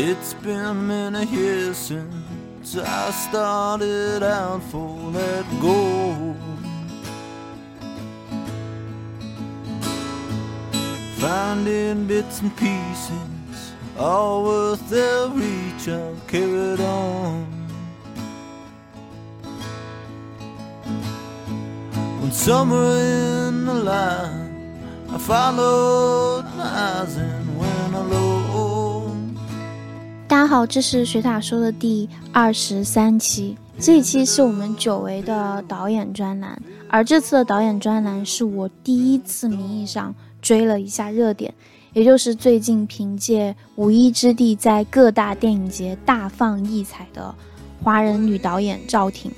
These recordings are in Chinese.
It's been many years since I started out for that goal. Finding bits and pieces, all worth their reach, I'll carry on. When somewhere in the line, I followed my eyes and. 大家好，这是水塔说的第二十三期。这一期是我们久违的导演专栏，而这次的导演专栏是我第一次名义上追了一下热点，也就是最近凭借《无依之地》在各大电影节大放异彩的华人女导演赵婷。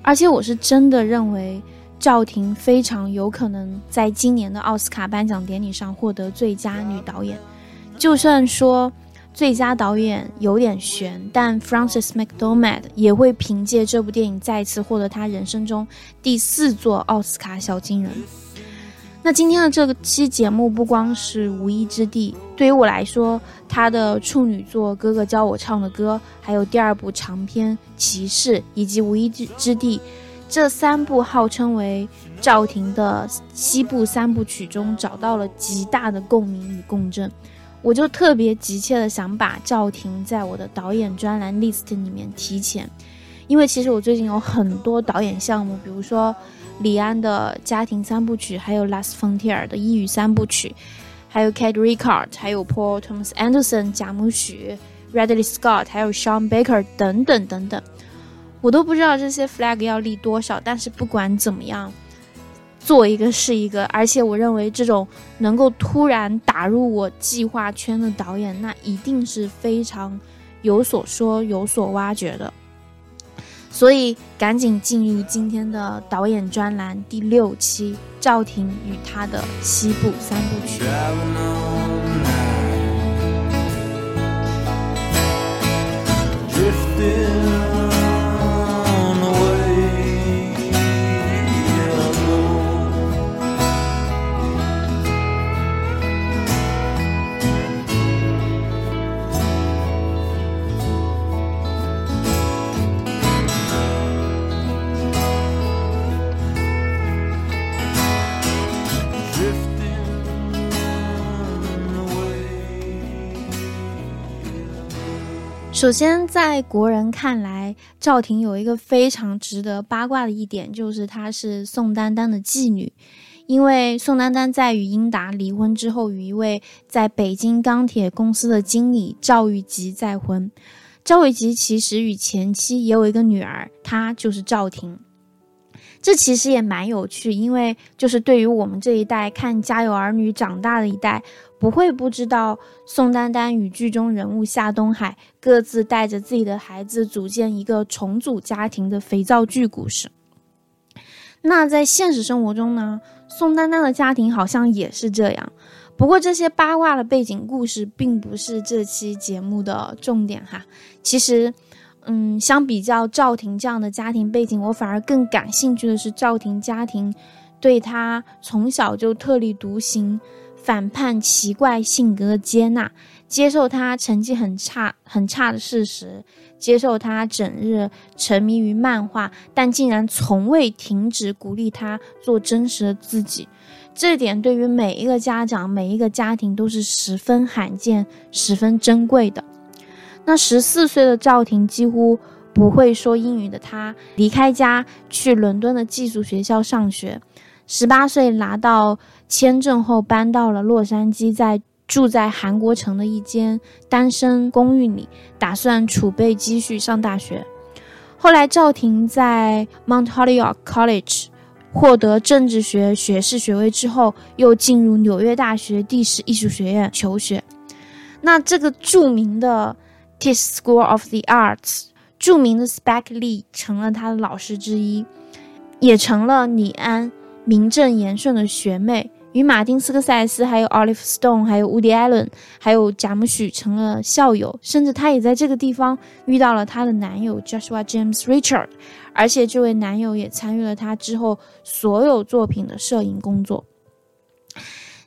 而且我是真的认为赵婷非常有可能在今年的奥斯卡颁奖典礼上获得最佳女导演。就算说最佳导演有点悬，但 Francis McDormand 也会凭借这部电影再次获得他人生中第四座奥斯卡小金人。那今天的这个期节目不光是无依之地，对于我来说，他的处女作《哥哥教我唱的歌》，还有第二部长篇《骑士》，以及无依之之地，这三部号称为赵婷的西部三部曲中找到了极大的共鸣与共振。我就特别急切的想把赵婷在我的导演专栏 list 里面提前，因为其实我最近有很多导演项目，比如说李安的家庭三部曲，还有 Last Frontier 的异语三部曲，还有 Kate Ricard，还有 Paul Thomas Anderson 贾木许，Radley Scott，还有 Sean Baker 等等等等，我都不知道这些 flag 要立多少，但是不管怎么样。做一个是一个，而且我认为这种能够突然打入我计划圈的导演，那一定是非常有所说、有所挖掘的。所以，赶紧进入今天的导演专栏第六期：赵婷与她的西部三部曲。首先，在国人看来，赵婷有一个非常值得八卦的一点，就是她是宋丹丹的继女。因为宋丹丹在与英达离婚之后，与一位在北京钢铁公司的经理赵玉吉再婚。赵玉吉其实与前妻也有一个女儿，她就是赵婷。这其实也蛮有趣，因为就是对于我们这一代看《家有儿女》长大的一代，不会不知道宋丹丹与剧中人物夏东海各自带着自己的孩子组建一个重组家庭的肥皂剧故事。那在现实生活中呢，宋丹丹的家庭好像也是这样。不过这些八卦的背景故事并不是这期节目的重点哈。其实，嗯，相比较赵婷这样的家庭背景，我反而更感兴趣的是赵婷家庭对她从小就特立独行、反叛、奇怪性格的接纳，接受他成绩很差、很差的事实，接受他整日沉迷于漫画，但竟然从未停止鼓励他做真实的自己。这点对于每一个家长、每一个家庭都是十分罕见、十分珍贵的。那十四岁的赵婷几乎不会说英语的她，离开家去伦敦的寄宿学校上学。十八岁拿到签证后，搬到了洛杉矶，在住在韩国城的一间单身公寓里，打算储备积蓄上大学。后来，赵婷在 Mount Holyoke College 获得政治学学士学位之后，又进入纽约大学第十艺术学院求学。那这个著名的 Tisch School of the Arts，著名的 Spike Lee 成了他的老师之一，也成了李安名正言顺的学妹，与马丁斯科塞斯、还有 Olive Stone、还有 Woody Allen、还有贾木许成了校友，甚至她也在这个地方遇到了她的男友 Joshua James Richard，而且这位男友也参与了她之后所有作品的摄影工作。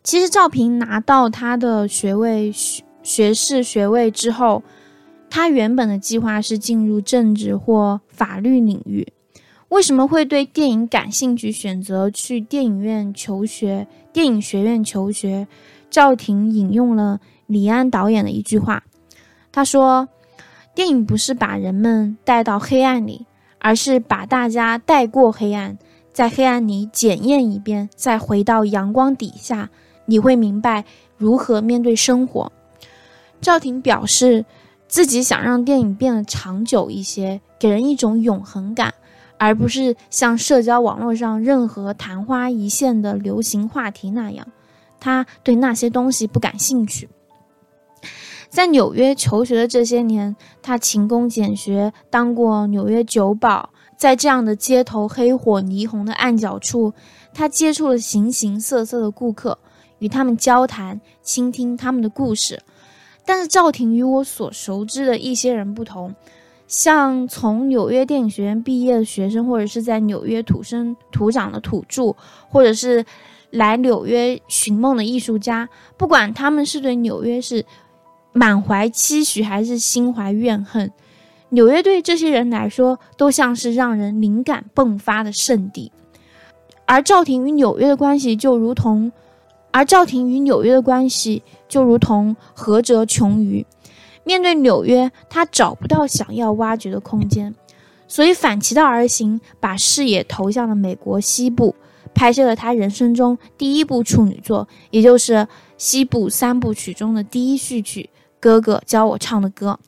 其实赵平拿到她的学位学学士学位之后，他原本的计划是进入政治或法律领域。为什么会对电影感兴趣，选择去电影院求学、电影学院求学？赵婷引用了李安导演的一句话，他说：“电影不是把人们带到黑暗里，而是把大家带过黑暗，在黑暗里检验一遍，再回到阳光底下，你会明白如何面对生活。”赵婷表示，自己想让电影变得长久一些，给人一种永恒感。而不是像社交网络上任何昙花一现的流行话题那样，他对那些东西不感兴趣。在纽约求学的这些年，他勤工俭学，当过纽约酒保。在这样的街头黑火霓虹的暗角处，他接触了形形色色的顾客，与他们交谈，倾听他们的故事。但是赵婷与我所熟知的一些人不同。像从纽约电影学院毕业的学生，或者是在纽约土生土长的土著，或者是来纽约寻梦的艺术家，不管他们是对纽约是满怀期许，还是心怀怨恨，纽约对这些人来说都像是让人灵感迸发的圣地。而赵婷与纽约的关系就如同，而赵婷与纽约的关系就如同何哲穷鱼。面对纽约，他找不到想要挖掘的空间，所以反其道而行，把视野投向了美国西部，拍摄了他人生中第一部处女作，也就是西部三部曲中的第一序曲《哥哥教我唱的歌》。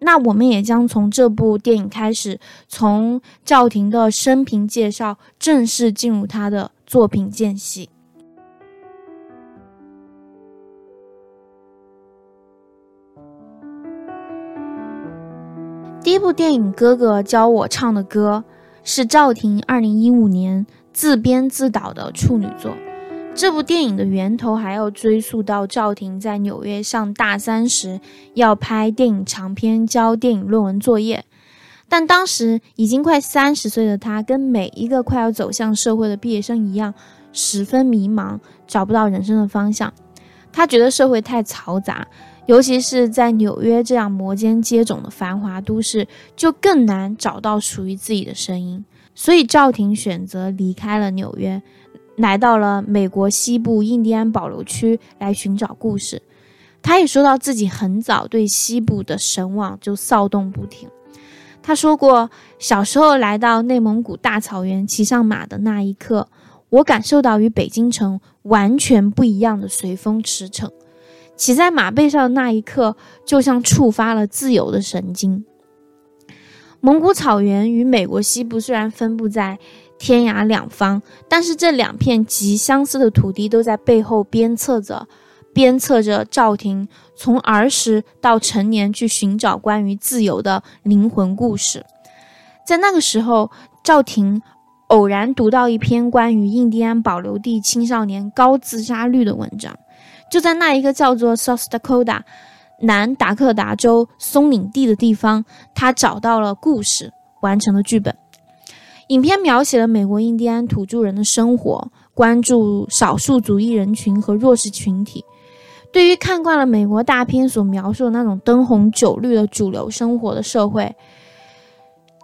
那我们也将从这部电影开始，从赵婷的生平介绍正式进入他的作品间隙。一部电影《哥哥教我唱的歌》是赵婷2015年自编自导的处女作。这部电影的源头还要追溯到赵婷在纽约上大三时要拍电影长片，交电影论文作业。但当时已经快三十岁的她，跟每一个快要走向社会的毕业生一样，十分迷茫，找不到人生的方向。她觉得社会太嘈杂。尤其是在纽约这样摩肩接踵的繁华都市，就更难找到属于自己的声音。所以赵婷选择离开了纽约，来到了美国西部印第安保留区来寻找故事。他也说到自己很早对西部的神往就骚动不停。他说过，小时候来到内蒙古大草原，骑上马的那一刻，我感受到与北京城完全不一样的随风驰骋。骑在马背上的那一刻，就像触发了自由的神经。蒙古草原与美国西部虽然分布在天涯两方，但是这两片极相似的土地都在背后鞭策着，鞭策着赵婷从儿时到成年去寻找关于自由的灵魂故事。在那个时候，赵婷偶然读到一篇关于印第安保留地青少年高自杀率的文章。就在那一个叫做 South Dakota 南达克达州松岭地的地方，他找到了故事，完成了剧本。影片描写了美国印第安土著人的生活，关注少数族裔人群和弱势群体。对于看惯了美国大片所描述的那种灯红酒绿的主流生活的社会，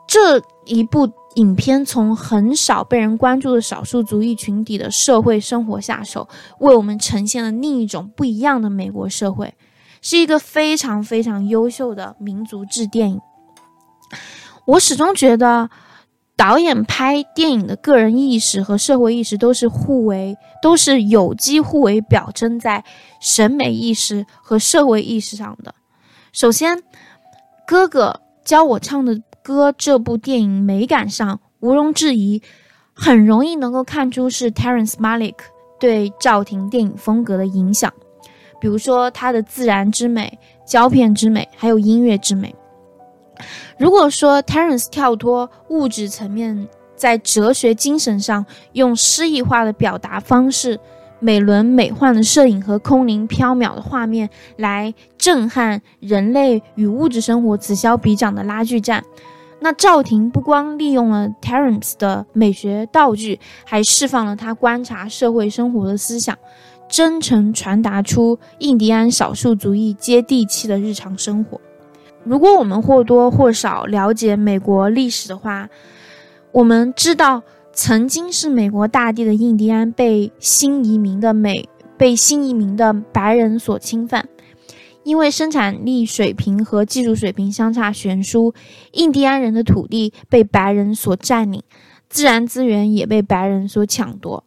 这一部。影片从很少被人关注的少数族裔群体的社会生活下手，为我们呈现了另一种不一样的美国社会，是一个非常非常优秀的民族志电影。我始终觉得，导演拍电影的个人意识和社会意识都是互为，都是有机互为表征在审美意识和社会意识上的。首先，哥哥教我唱的。歌这部电影美感上毋庸置疑，很容易能够看出是 Terence Malick 对赵婷电影风格的影响。比如说他的自然之美、胶片之美，还有音乐之美。如果说 Terrence 跳脱物质层面，在哲学精神上用诗意化的表达方式。美轮美奂的摄影和空灵飘渺的画面，来震撼人类与物质生活此消彼长的拉锯战。那赵婷不光利用了 Terence 的美学道具，还释放了他观察社会生活的思想，真诚传达出印第安少数族裔接地气的日常生活。如果我们或多或少了解美国历史的话，我们知道，曾经是美国大地的印第安被新移民的美被新移民的白人所侵犯，因为生产力水平和技术水平相差悬殊，印第安人的土地被白人所占领，自然资源也被白人所抢夺。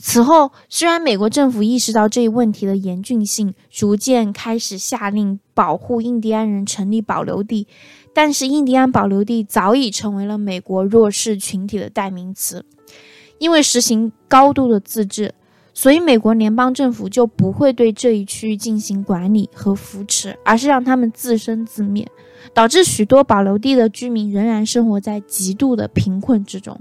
此后，虽然美国政府意识到这一问题的严峻性，逐渐开始下令保护印第安人成立保留地，但是印第安保留地早已成为了美国弱势群体的代名词。因为实行高度的自治，所以美国联邦政府就不会对这一区域进行管理和扶持，而是让他们自生自灭，导致许多保留地的居民仍然生活在极度的贫困之中。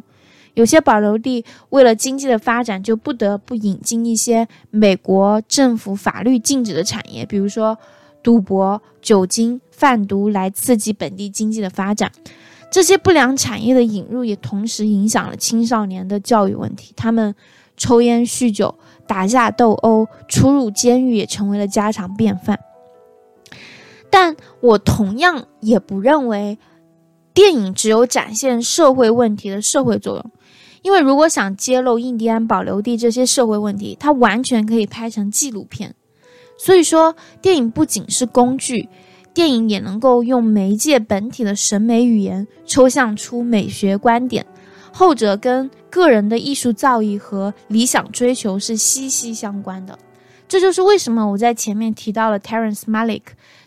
有些保留地为了经济的发展，就不得不引进一些美国政府法律禁止的产业，比如说赌博、酒精、贩毒，来刺激本地经济的发展。这些不良产业的引入，也同时影响了青少年的教育问题。他们抽烟、酗酒、打架斗殴、出入监狱，也成为了家常便饭。但我同样也不认为电影只有展现社会问题的社会作用。因为如果想揭露印第安保留地这些社会问题，它完全可以拍成纪录片。所以说，电影不仅是工具，电影也能够用媒介本体的审美语言抽象出美学观点，后者跟个人的艺术造诣和理想追求是息息相关的。这就是为什么我在前面提到了 Terence Malik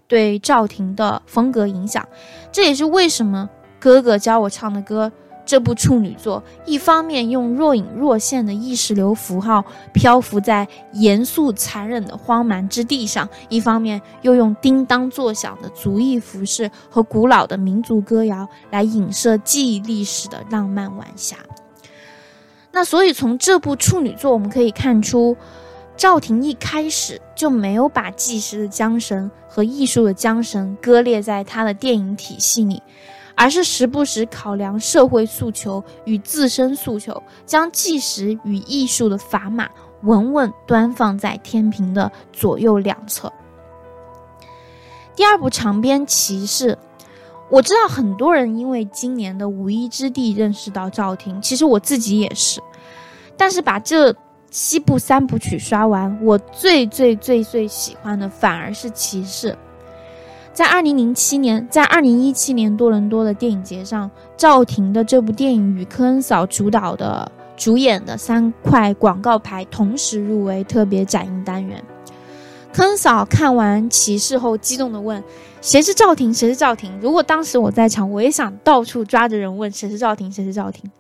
对赵婷的风格影响，这也是为什么哥哥教我唱的歌。这部处女作，一方面用若隐若现的意识流符号漂浮在严肃残忍的荒蛮之地上，一方面又用叮当作响的族裔服饰和古老的民族歌谣来影射记忆历史的浪漫晚霞。那所以从这部处女作，我们可以看出，赵婷一开始就没有把纪实的缰绳和艺术的缰绳割裂在他的电影体系里。而是时不时考量社会诉求与自身诉求，将纪实与艺术的砝码稳稳端放在天平的左右两侧。第二部长篇《骑士》，我知道很多人因为今年的五一之地认识到赵婷，其实我自己也是。但是把这七部三部曲刷完，我最最最最喜欢的反而是《骑士》。在二零零七年，在二零一七年多伦多的电影节上，赵婷的这部电影与科恩嫂主导的、主演的三块广告牌同时入围特别展映单元。科恩嫂看完《骑士》后，激动地问：“谁是赵婷？谁是赵婷？”如果当时我在场，我也想到处抓着人问：“谁是赵婷？谁是赵婷？”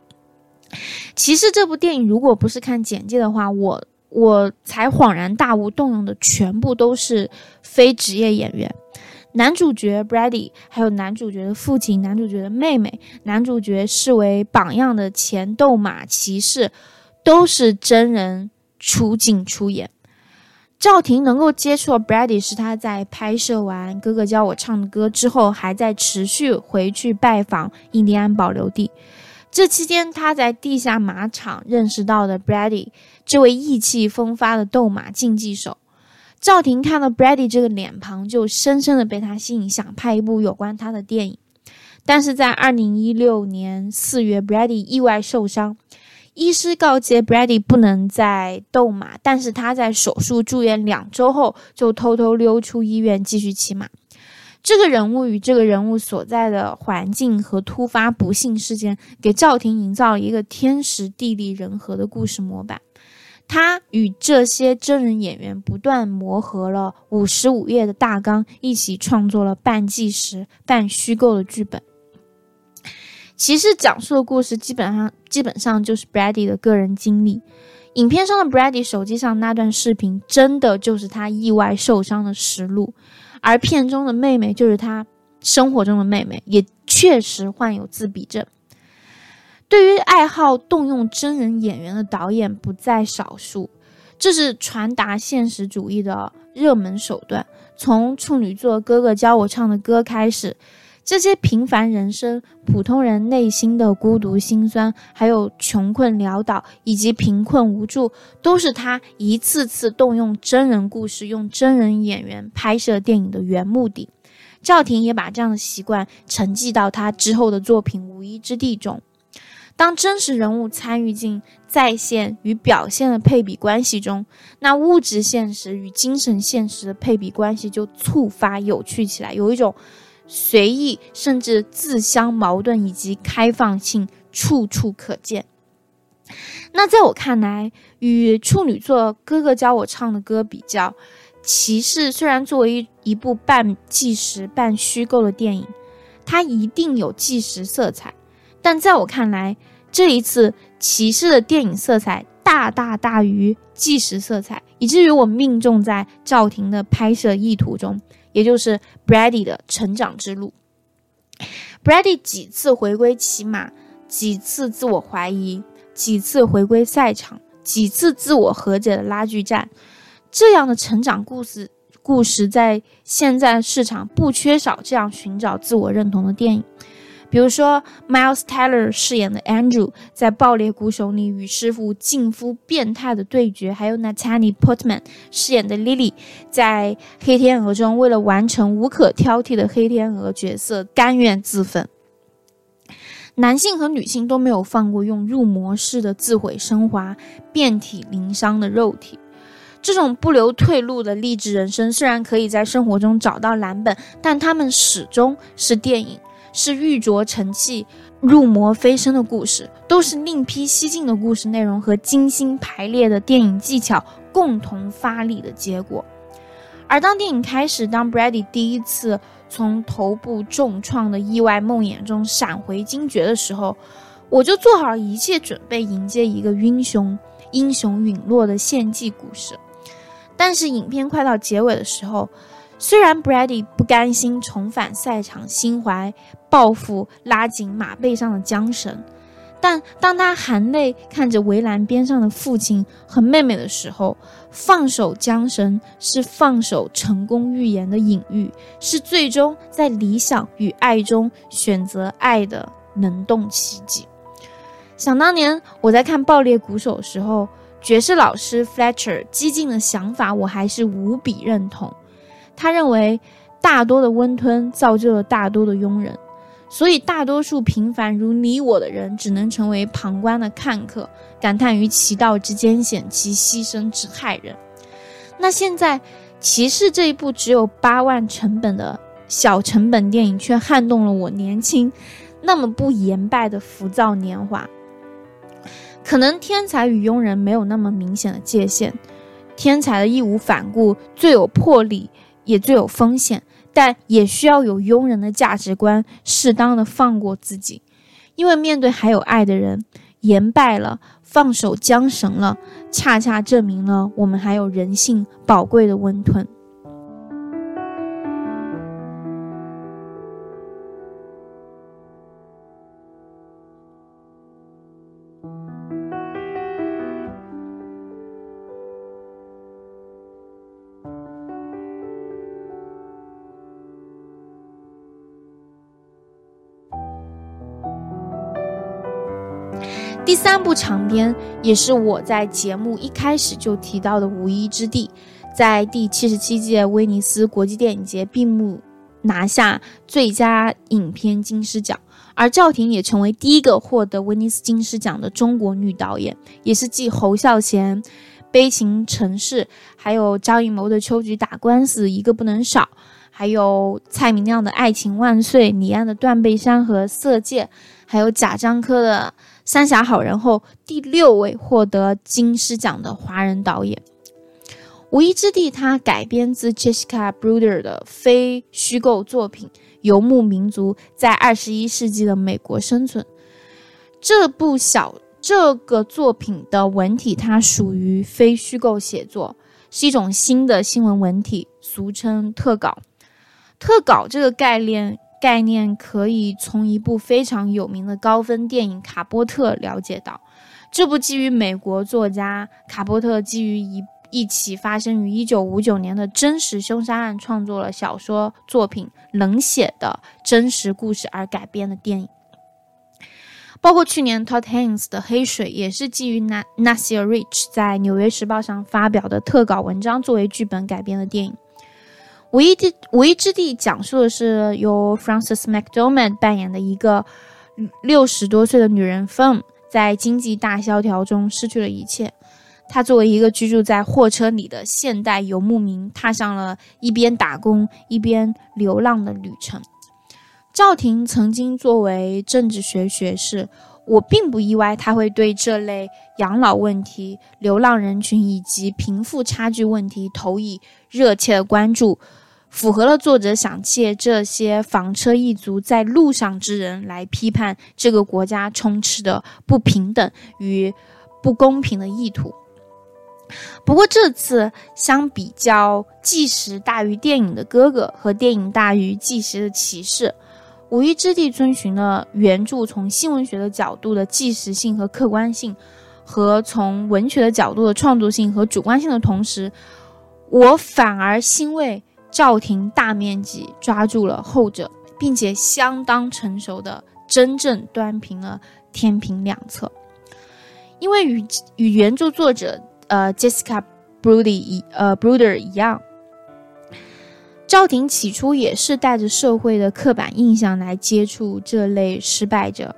《骑士》这部电影，如果不是看简介的话，我我才恍然大悟，动用的全部都是非职业演员。男主角 Brady，还有男主角的父亲、男主角的妹妹、男主角视为榜样的前斗马骑士，都是真人出镜出演。赵婷能够接触 Brady，是他在拍摄完《哥哥教我唱的歌》之后，还在持续回去拜访印第安保留地。这期间，他在地下马场认识到的 Brady，这位意气风发的斗马竞技手。赵婷看到 Brady 这个脸庞，就深深的被他吸引，想拍一部有关他的电影。但是在二零一六年四月，Brady 意外受伤，医师告诫 Brady 不能再斗马。但是他在手术住院两周后，就偷偷溜出医院继续骑马。这个人物与这个人物所在的环境和突发不幸事件，给赵婷营造了一个天时地利人和的故事模板。他与这些真人演员不断磨合了五十五页的大纲，一起创作了半纪实半虚构的剧本。骑士讲述的故事基本上基本上就是 Brady 的个人经历。影片上的 Brady 手机上那段视频，真的就是他意外受伤的实录，而片中的妹妹就是他生活中的妹妹，也确实患有自闭症。对于爱好动用真人演员的导演不在少数，这是传达现实主义的热门手段。从处女座《哥哥教我唱的歌》开始，这些平凡人生、普通人内心的孤独心酸，还有穷困潦倒以及贫困无助，都是他一次次动用真人故事、用真人演员拍摄电影的原目的。赵婷也把这样的习惯承继到他之后的作品《无依之地》中。当真实人物参与进在线与表现的配比关系中，那物质现实与精神现实的配比关系就触发有趣起来，有一种随意甚至自相矛盾以及开放性处处可见。那在我看来，与处女座哥哥教我唱的歌比较，《骑士》虽然作为一一部半纪实半虚构的电影，它一定有纪实色彩，但在我看来，这一次《骑士》的电影色彩大大大于纪实色彩，以至于我命中在赵婷的拍摄意图中，也就是 Brady 的成长之路。Brady 几次回归骑马，几次自我怀疑。几次回归赛场，几次自我和解的拉锯战，这样的成长故事，故事在现在市场不缺少这样寻找自我认同的电影。比如说，Miles Teller 饰演的 Andrew 在《爆裂鼓手》里与师傅近乎变态的对决，还有 Natalie Portman 饰演的 Lily 在《黑天鹅》中为了完成无可挑剔的黑天鹅角色，甘愿自焚。男性和女性都没有放过用入魔式的自毁升华、遍体鳞伤的肉体。这种不留退路的励志人生，虽然可以在生活中找到蓝本，但他们始终是电影，是玉琢成器、入魔飞升的故事，都是另辟蹊径的故事内容和精心排列的电影技巧共同发力的结果。而当电影开始，当 Brady 第一次。从头部重创的意外梦魇中闪回惊觉的时候，我就做好了一切准备迎接一个英雄英雄陨落的献祭故事。但是影片快到结尾的时候，虽然 Brady 不甘心重返赛场，心怀报复，拉紧马背上的缰绳。但当他含泪看着围栏边上的父亲和妹妹的时候，放手缰绳是放手成功预言的隐喻，是最终在理想与爱中选择爱的能动奇迹。想当年我在看《爆裂鼓手》的时候，爵士老师 Fletcher 激进的想法，我还是无比认同。他认为，大多的温吞造就了大多的庸人。所以，大多数平凡如你我的人，只能成为旁观的看客，感叹于其道之艰险，其牺牲之害人。那现在，《骑士》这一部只有八万成本的小成本电影，却撼动了我年轻、那么不言败的浮躁年华。可能天才与庸人没有那么明显的界限，天才的义无反顾最有魄力，也最有风险。但也需要有庸人的价值观，适当的放过自己，因为面对还有爱的人，言败了，放手缰绳了，恰恰证明了我们还有人性宝贵的温吞。第三部长片也是我在节目一开始就提到的《无依之地》，在第七十七届威尼斯国际电影节闭幕拿下最佳影片金狮奖，而赵婷也成为第一个获得威尼斯金狮奖的中国女导演，也是继侯孝贤《悲情城市》还有张艺谋的《秋菊打官司》一个不能少，还有蔡明亮的《爱情万岁》、李安的《断背山》和《色戒》，还有贾樟柯的。三峡好人后，第六位获得金狮奖的华人导演，《无依之地》它改编自 Jessica Bruder 的非虚构作品《游牧民族在二十一世纪的美国生存》。这部小这个作品的文体，它属于非虚构写作，是一种新的新闻文体，俗称特稿。特稿这个概念。概念可以从一部非常有名的高分电影《卡波特》了解到。这部基于美国作家卡波特基于一一起发生于1959年的真实凶杀案创作了小说作品《冷血》的真实故事而改编的电影。包括去年 Todd Haynes 的《黑水》也是基于 Nasir Rich 在《纽约时报》上发表的特稿文章作为剧本改编的电影。无一地无一之地讲述的是由 Frances McDormand 扮演的一个六十多岁的女人 Fern，在经济大萧条中失去了一切。她作为一个居住在货车里的现代游牧民，踏上了一边打工一边流浪的旅程。赵婷曾经作为政治学学士，我并不意外她会对这类养老问题、流浪人群以及贫富差距问题投以热切的关注。符合了作者想借这些房车一族在路上之人来批判这个国家充斥的不平等与不公平的意图。不过这次相比较纪实大于电影的哥哥和电影大于纪实的骑士，无一之地遵循了原著从新闻学的角度的纪实性和客观性，和从文学的角度的创作性和主观性的同时，我反而欣慰。赵婷大面积抓住了后者，并且相当成熟的真正端平了天平两侧。因为与与原著作者呃 Jessica Brody 一呃 Bruder 一样，赵婷起初也是带着社会的刻板印象来接触这类失败者，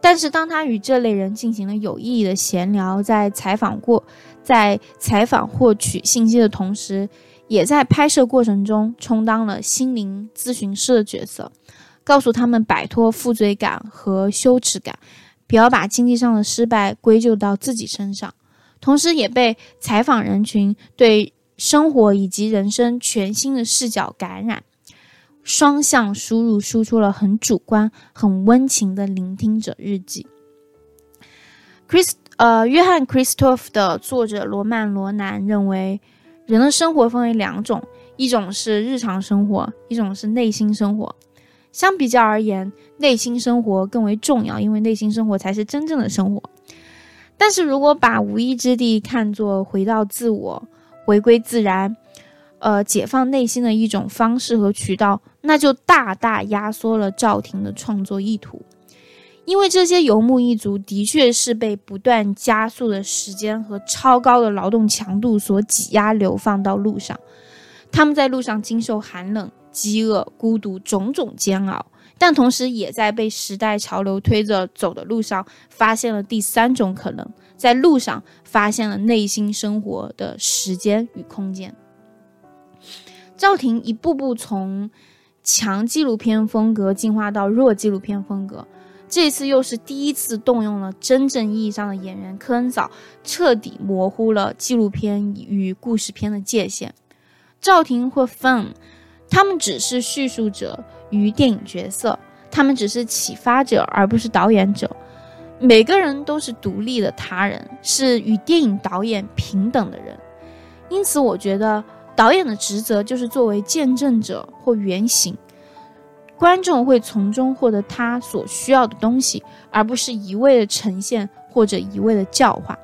但是当他与这类人进行了有意义的闲聊，在采访过在采访获取信息的同时。也在拍摄过程中充当了心灵咨询师的角色，告诉他们摆脱负罪感和羞耻感，不要把经济上的失败归咎到自己身上。同时，也被采访人群对生活以及人生全新的视角感染，双向输入输出了很主观、很温情的聆听者日记。Chris，呃，约翰·克里斯托夫的作者罗曼·罗南认为。人的生活分为两种，一种是日常生活，一种是内心生活。相比较而言，内心生活更为重要，因为内心生活才是真正的生活。但是如果把无依之地看作回到自我、回归自然、呃解放内心的一种方式和渠道，那就大大压缩了赵婷的创作意图。因为这些游牧一族的确是被不断加速的时间和超高的劳动强度所挤压，流放到路上。他们在路上经受寒冷、饥饿、孤独种种煎熬，但同时也在被时代潮流推着走的路上，发现了第三种可能：在路上发现了内心生活的时间与空间。赵婷一步步从强纪录片风格进化到弱纪录片风格。这次又是第一次动用了真正意义上的演员科恩嫂，彻底模糊了纪录片与故事片的界限。赵婷或 Fun，他们只是叙述者与电影角色，他们只是启发者而不是导演者。每个人都是独立的他人，是与电影导演平等的人。因此，我觉得导演的职责就是作为见证者或原型。观众会从中获得他所需要的东西，而不是一味的呈现或者一味的教化。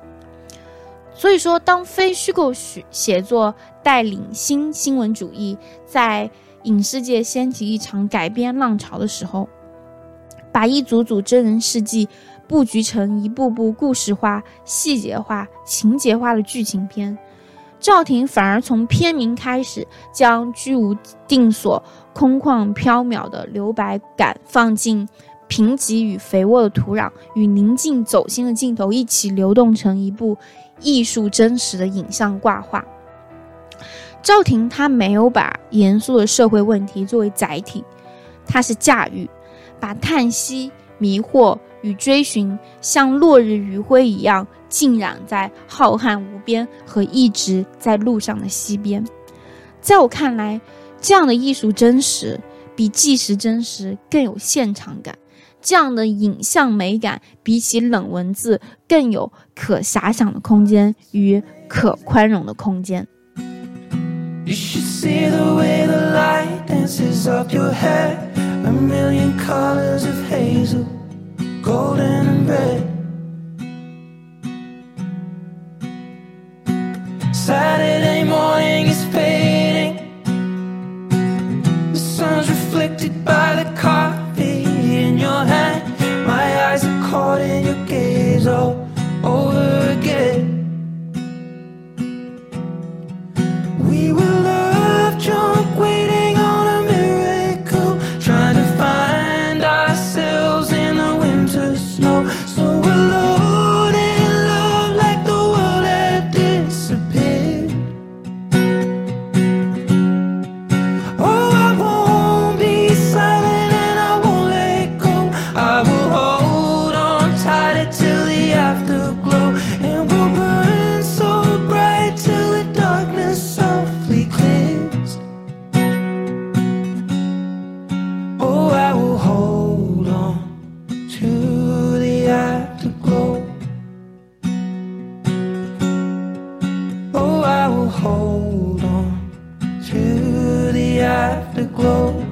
所以说，当非虚构写写作带领新新闻主义在影视界掀起一场改编浪潮的时候，把一组组真人事迹布局成一部部故事化、细节化、情节化的剧情片。赵婷反而从片名开始，将居无定所、空旷缥缈的留白感放进贫瘠与肥沃的土壤，与宁静走心的镜头一起流动成一部艺术真实的影像挂画。赵婷她没有把严肃的社会问题作为载体，她是驾驭，把叹息、迷惑与追寻像落日余晖一样。浸染在浩瀚无边和一直在路上的西边，在我看来，这样的艺术真实比纪实真实更有现场感，这样的影像美感比起冷文字更有可遐想的空间与可宽容的空间。Golden and red. Saturday morning is fading. The sun's reflected by the coffee in your hand. My eyes are caught in your gaze all glow